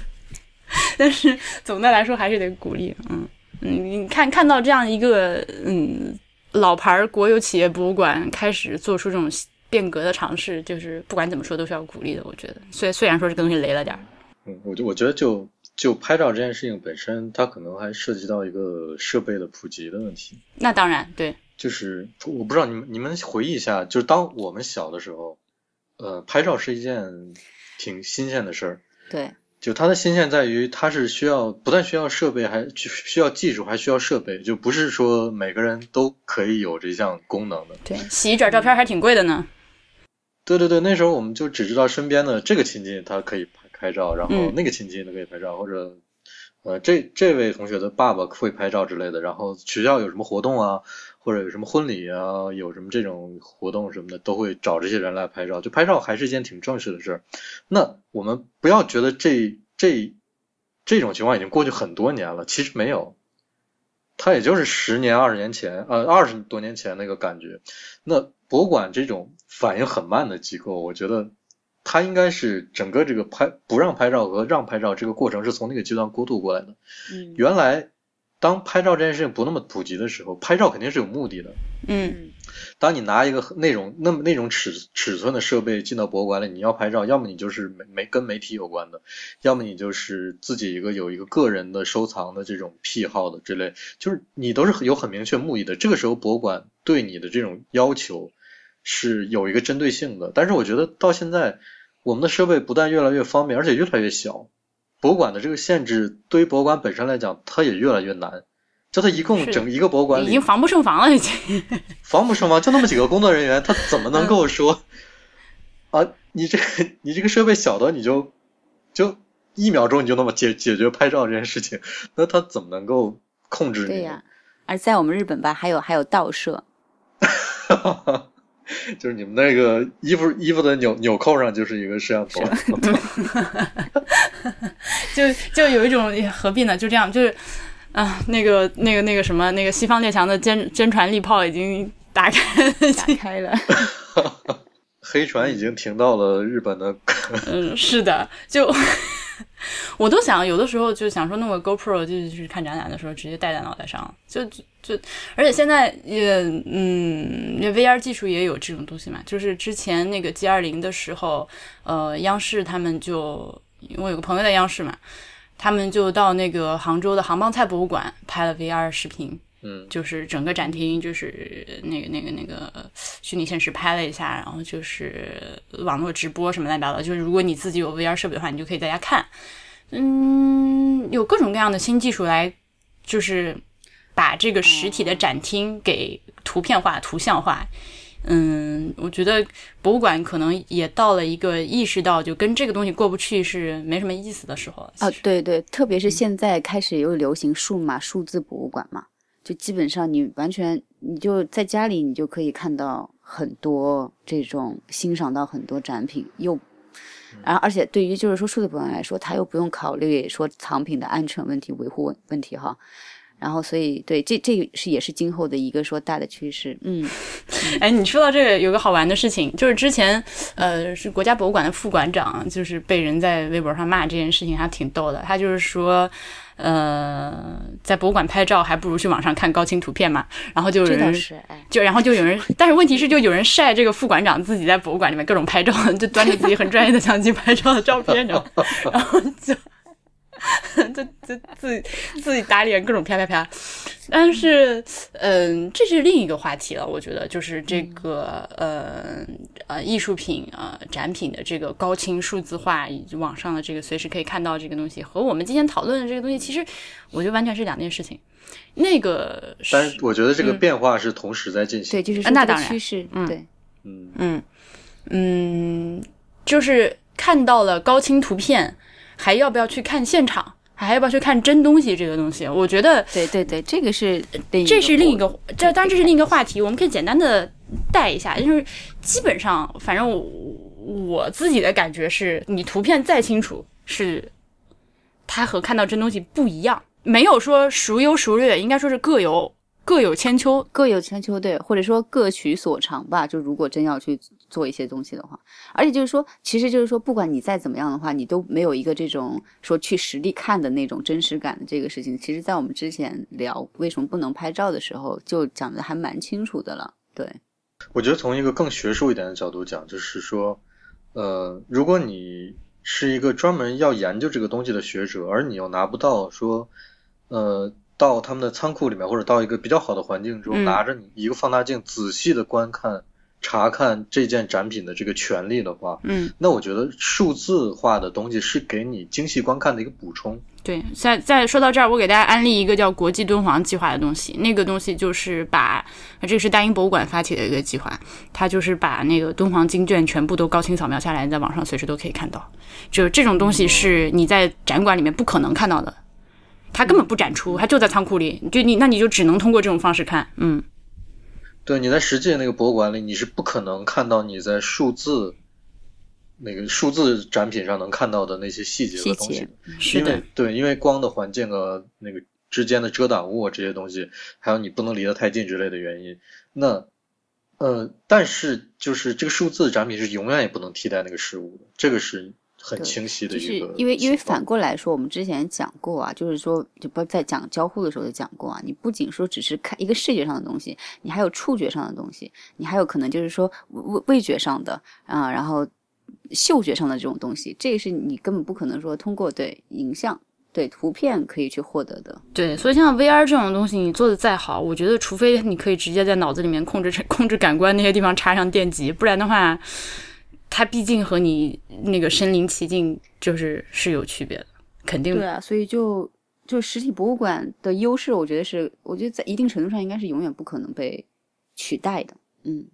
但是总的来说还是得鼓励，嗯嗯，你看看到这样一个嗯老牌国有企业博物馆开始做出这种。变革的尝试，就是不管怎么说都是要鼓励的。我觉得，虽虽然说这个东西雷了点儿，嗯，我就我觉得就就拍照这件事情本身，它可能还涉及到一个设备的普及的问题。那当然，对，就是我不知道你们你们回忆一下，就是当我们小的时候，呃，拍照是一件挺新鲜的事儿。对，就它的新鲜在于，它是需要不但需要设备，还需要技术，还需要设备，就不是说每个人都可以有这项功能的。对，洗一卷照片还挺贵的呢。对对对，那时候我们就只知道身边的这个亲戚他可以拍拍照，然后那个亲戚他可以拍照，或者呃这这位同学的爸爸会拍照之类的。然后学校有什么活动啊，或者有什么婚礼啊，有什么这种活动什么的，都会找这些人来拍照。就拍照还是一件挺正式的事儿。那我们不要觉得这这这种情况已经过去很多年了，其实没有，它也就是十年二十年前，呃二十多年前那个感觉。那博物馆这种反应很慢的机构，我觉得它应该是整个这个拍不让拍照和让拍照这个过程是从那个阶段过渡过来的。嗯原来当拍照这件事情不那么普及的时候，拍照肯定是有目的的。嗯当你拿一个那种那么那种尺尺寸的设备进到博物馆里，你要拍照，要么你就是媒媒跟媒体有关的，要么你就是自己一个有一个个人的收藏的这种癖好的之类，就是你都是有很明确目的的。这个时候博物馆对你的这种要求是有一个针对性的，但是我觉得到现在我们的设备不但越来越方便，而且越来越小，博物馆的这个限制对于博物馆本身来讲，它也越来越难。就它一共整一个博物馆里已经防不胜防了，已经。防不胜防，就那么几个工作人员，他怎么能够说啊？你这个你这个设备小的，你就就一秒钟你就那么解解决拍照这件事情，那他怎么能够控制你？对呀、而在我们日本吧，还有还有盗摄，就是你们那个衣服衣服的纽纽扣上就是一个摄像头，就就有一种哎何必呢？就这样，就是啊，那个那个那个什么，那个西方列强的坚坚船利炮已经打开打开了。黑船已经停到了日本的。嗯，是的，就我都想有的时候就想说弄个 GoPro 就是看展览的时候直接戴在脑袋上，就就就，而且现在也嗯也，VR 技术也有这种东西嘛，就是之前那个 G 二零的时候，呃，央视他们就因为我有个朋友在央视嘛，他们就到那个杭州的杭帮菜博物馆拍了 VR 视频，嗯就是整个展厅就是那个那个那个虚拟现实拍了一下，然后就是网络直播什么乱七八糟，就是如果你自己有 VR 设备的话，你就可以在家看。嗯，有各种各样的新技术来，就是把这个实体的展厅给图片化、图像化。嗯，我觉得博物馆可能也到了一个意识到就跟这个东西过不去是没什么意思的时候了。啊，对对，特别是现在开始又流行数码数字博物馆嘛，就基本上你完全你就在家里，你就可以看到很多这种欣赏到很多展品，又，然后而且对于就是说数字博物馆来说，它又不用考虑说藏品的安全问题、维护问问题哈。然后，所以对这这是也是今后的一个说大的趋势，嗯，哎，你说到这个，有个好玩的事情，就是之前，呃，是国家博物馆的副馆长，就是被人在微博上骂这件事情，还挺逗的。他就是说，呃，在博物馆拍照还不如去网上看高清图片嘛。然后就有人是哎，就然后就有人，但是问题是，就有人晒这个副馆长自己在博物馆里面各种拍照，就端着自己很专业的相机拍照的照片，你知道吗？然后就 就就自己自己打脸，各种啪啪啪。但是，嗯，这是另一个话题了。我觉得就是这个，呃呃，艺术品呃展品的这个高清数字化，以及网上的这个随时可以看到这个东西，和我们今天讨论的这个东西，其实我觉得完全是两件事情。那个是，但是我觉得这个变化是同时在进行。对，就是这个那当然趋势，嗯对，嗯，嗯嗯，就是看到了高清图片，还要不要去看现场？还要不要去看真东西？这个东西，我觉得对对对，这个是另一这是另一个个，这当然这是另一个话题，我们可以简单的带一下，就是基本上，反正我我自己的感觉是，你图片再清楚，是它和看到真东西不一样，没有说孰优孰劣，应该说是各有各有千秋。各有千秋，对，或者说各取所长吧。就如果真要去做一些东西的话，而且就是说，其实就是说，不管你再怎么样的话，你都没有一个这种说去实地看的那种真实感的这个事情。其实，在我们之前聊为什么不能拍照的时候，就讲的还蛮清楚的了。对，我觉得从一个更学术一点的角度讲，就是说，呃，如果你是一个专门要研究这个东西的学者，而你又拿不到说，呃，到他们的仓库里面或者到一个比较好的环境中，嗯拿着你一个放大镜仔细的观看、查看这件展品的这个权利的话，嗯，那我觉得数字化的东西是给你精细观看的一个补充。对，再再说到这儿，我给大家安利一个叫国际敦煌计划的东西。那个东西就是把，这个是大英博物馆发起的一个计划，它就是把那个敦煌经卷全部都高清扫描下来，在网上随时都可以看到。就是这种东西是你在展馆里面不可能看到的，它根本不展出，它就在仓库里，就你那你就只能通过这种方式看。嗯，对，你在实际的那个博物馆里，你是不可能看到你在数字那个数字展品上能看到的那些细节和东西因为，对，因为光的环境啊，那个之间的遮挡物啊这些东西，还有你不能离得太近之类的原因，那呃，但是就是这个数字展品是永远也不能替代那个实物的，这个是很清晰的就是。因为因为反过来说，我们之前讲过啊，就是说，就不在讲交互的时候就讲过啊，你不仅说只是看一个视觉上的东西，你还有触觉上的东西，你还有可能就是说味味觉上的啊，然后嗅觉上的这种东西，这个是你根本不可能说通过对影像。对图片可以去获得的，对，所以像 VR 这种东西，你做的再好，我觉得除非你可以直接在脑子里面控制控制感官那些地方插上电极，不然的话，它毕竟和你那个身临其境就是是有区别的，肯定对啊，所以就就实体博物馆的优势，我觉得是，我觉得在一定程度上应该是永远不可能被取代的。嗯，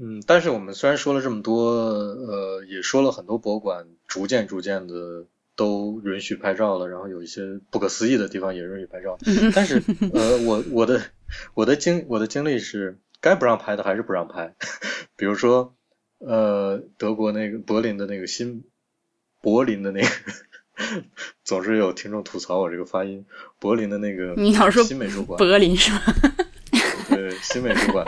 嗯，但是我们虽然说了这么多，呃，也说了很多博物馆逐渐逐渐的都允许拍照了，然后有一些不可思议的地方也允许拍照，但是呃，我我的我的经我的经历是，该不让拍的还是不让拍，比如说呃，德国那个柏林的那个新柏林的那个。总是有听众吐槽我这个发音，柏林的那个你老说新美术馆，柏林是吧？对，新美术馆，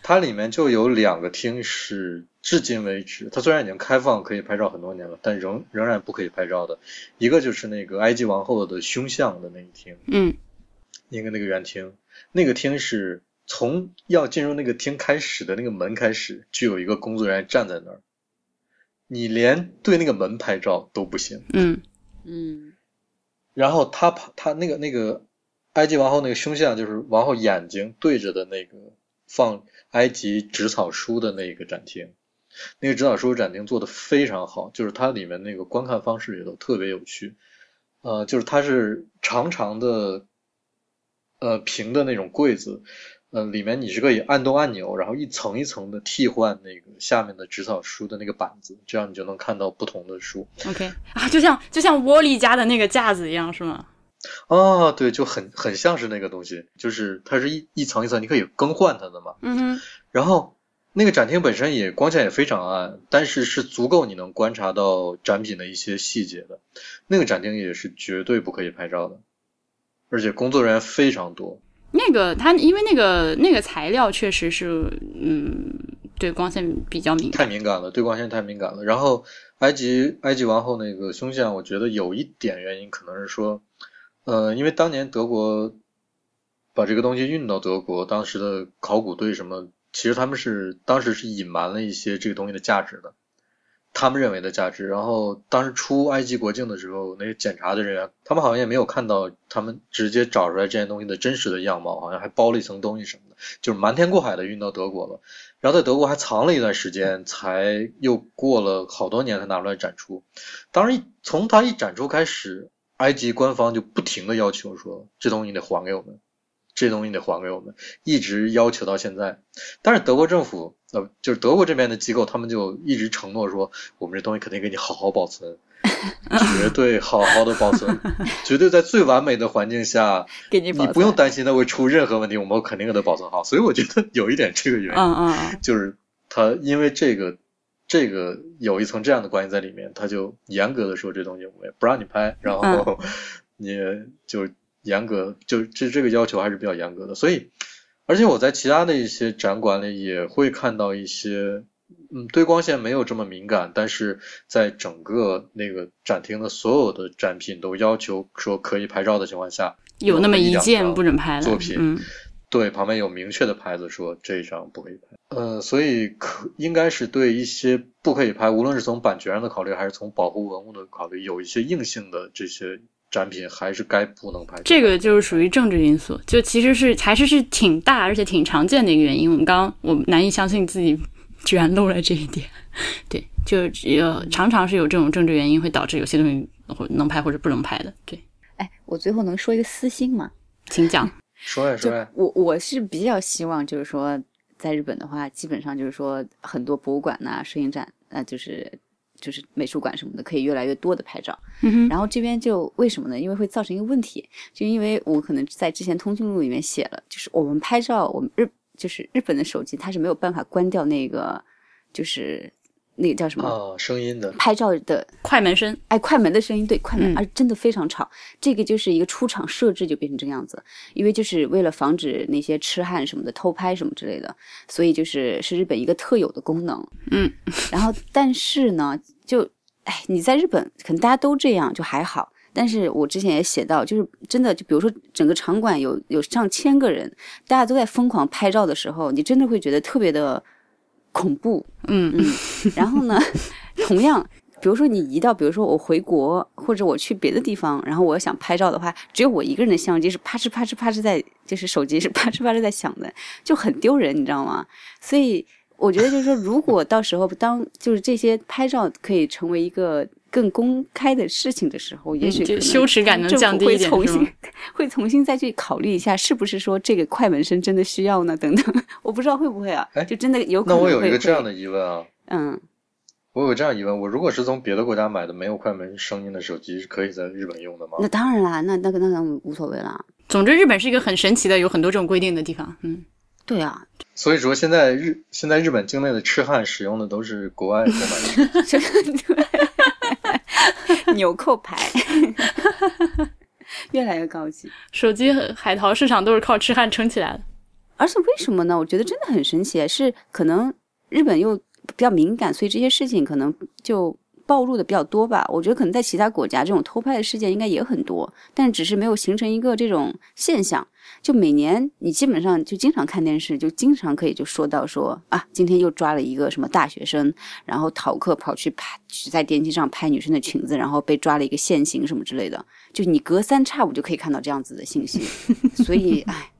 它里面就有两个厅是至今为止，它虽然已经开放可以拍照很多年了，但仍仍然不可以拍照的。一个就是那个埃及王后的胸像的那一厅，嗯一个那个圆厅，那个厅是从要进入那个厅开始的那个门开始，就有一个工作人员站在那儿，你连对那个门拍照都不行。嗯嗯然后他，他那个那个埃及王后那个胸像，就是王后眼睛对着的那个放埃及纸草书的那个展厅，那个纸草书展厅做的非常好，就是它里面那个观看方式也都特别有趣，呃，就是它是长长的，呃平的那种柜子，呃里面你是可以按动按钮，然后一层一层的替换那个下面的纸草书的那个板子，这样你就能看到不同的书。，OK 啊，就像就像窝里家的那个架子一样，是吗？哦，对，就很很像是那个东西，就是它是一一层一层，你可以更换它的嘛。嗯哼，然后那个展厅本身也光线也非常暗，但是是足够你能观察到展品的一些细节的。那个展厅也是绝对不可以拍照的，而且工作人员非常多。那个它因为那个那个材料确实是，嗯，对光线比较敏感。太敏感了，对光线太敏感了。然后埃及埃及王后那个胸像，我觉得有一点原因可能是说，呃，因为当年德国把这个东西运到德国，当时的考古队什么，其实他们是当时是隐瞒了一些这个东西的价值的，他们认为的价值。然后当时出埃及国境的时候，那个检查的人员，他们好像也没有看到他们直接找出来这件东西的真实的样貌，好像还包了一层东西什么的，就是瞒天过海的运到德国了。然后在德国还藏了一段时间，才又过了好多年才拿出来展出。当然一，从它一展出开始，埃及官方就不停的要求说，这东西你得还给我们，这东西你得还给我们，一直要求到现在。但是德国政府，呃，就是德国这边的机构，他们就一直承诺说，我们这东西肯定给你好好保存，绝对好好的保存，绝对在最完美的环境下，给你你不用担心它会出任何问题，我们肯定给它保存好。所以我觉得有一点这个原因。嗯嗯嗯，就是他因为这个这个有一层这样的关系在里面，他就严格的说这东西我也不让你拍，然后你就严格就这这个要求还是比较严格的，所以而且我在其他的一些展馆里也会看到一些。嗯，对光线没有这么敏感，但是在整个那个展厅的所有的展品都要求说可以拍照的情况下，有那么一件不准拍的作品嗯对，旁边有明确的牌子说这一张不可以拍。呃，所以可应该是对一些不可以拍，无论是从版权上的考虑，还是从保护文物的考虑，有一些硬性的这些展品还是该不能拍。这个就是属于政治因素，就其实是还是是挺大而且挺常见的一个原因。我们刚刚我难以相信自己居然漏了这一点。对，就呃常常是有这种政治原因会导致有些东西或能拍或者不能拍的。对，哎，我最后能说一个私心吗？请讲。说呀说呀，我我是比较希望就是说。在日本的话，基本上就是说很多博物馆呐、摄影展，那就是就是美术馆什么的，可以越来越多的拍照。嗯然后这边就为什么呢？因为会造成一个问题，就因为我可能在之前通讯录里面写了，就是我们拍照，我们日就是日本的手机它是没有办法关掉那个就是。那个叫什么？哦，声音的拍照的快门声，哎，快门的声音，对，快门，嗯而真的非常吵。这个就是一个出厂设置就变成这个样子，因为就是为了防止那些痴汉什么的偷拍什么之类的，所以就是是日本一个特有的功能。嗯，然后但是呢，就哎，你在日本可能大家都这样就还好，但是我之前也写到，就是真的，就比如说整个场馆有有上千个人，大家都在疯狂拍照的时候，你真的会觉得特别的恐怖。嗯嗯，然后呢，同样，比如说你移到，比如说我回国或者我去别的地方，然后我要想拍照的话，只有我一个人的相机是啪哧啪哧啪哧在，就是手机是啪哧啪哧在响的，就很丢人，你知道吗？所以我觉得就是说，如果到时候当就是这些拍照可以成为一个更公开的事情的时候，也许羞耻感能降低一点会重新 会重新再去考虑一下，是不是说这个快门声真的需要呢？等等，我不知道会不会啊哎，就真的有可那能那我有一个这样的疑问啊，嗯。我有这样疑问，我如果是从别的国家买的没有快门声音的手机，是可以在日本用的吗？那当然啦，那那个那个无所谓啦。总之，日本是一个很神奇的，有很多这种规定的地方。嗯，对啊，所以说现在日现在日本境内的痴汉使用的都是国外购买的。这个纽扣牌 越来越高级。手机和海淘市场都是靠痴汉撑起来的。而且为什么呢？我觉得真的很神奇，是可能日本又比较敏感，所以这些事情可能就暴露的比较多吧。我觉得可能在其他国家，这种偷拍的事件应该也很多，但只是没有形成一个这种现象。就每年你基本上就经常看电视，就经常可以就说到说啊，今天又抓了一个什么大学生，然后逃课跑去拍，去在电梯上拍女生的裙子，然后被抓了一个现行什么之类的。就你隔三差五就可以看到这样子的信息，所以唉。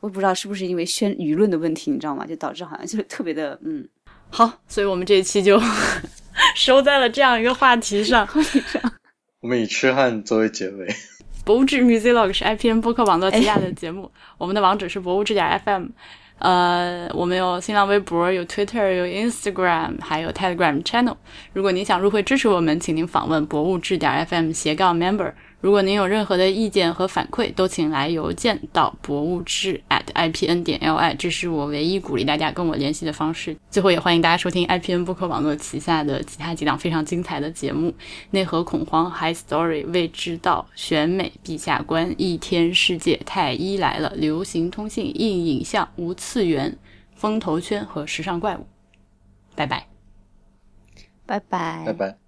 我也不知道是不是因为宣舆论的问题，你知道吗？就导致好像就是特别的，嗯，好，所以我们这一期就 收在了这样一个话题上。我们以痴汉作为结尾。博物志 Museolog 是 IPN 播客网络旗下的节目，我们的网址是博物志点 FM。呃，我们有新浪微博，有 Twitter，有 Instagram，还有 Telegram Channel。如果您想入会支持我们，请您访问博物志点 FM 斜杠 Member。如果您有任何的意见和反馈，都请来邮件到博物志 at ipn 点 li，这是我唯一鼓励大家跟我联系的方式。最后也欢迎大家收听 IPN 播客网络旗下的其他几档非常精彩的节目：内核恐慌、High Story、未知道、选美、陛下观、一天世界、太医来了、流行通信、硬影像、无次元、风投圈和时尚怪物。拜拜。拜拜，拜拜。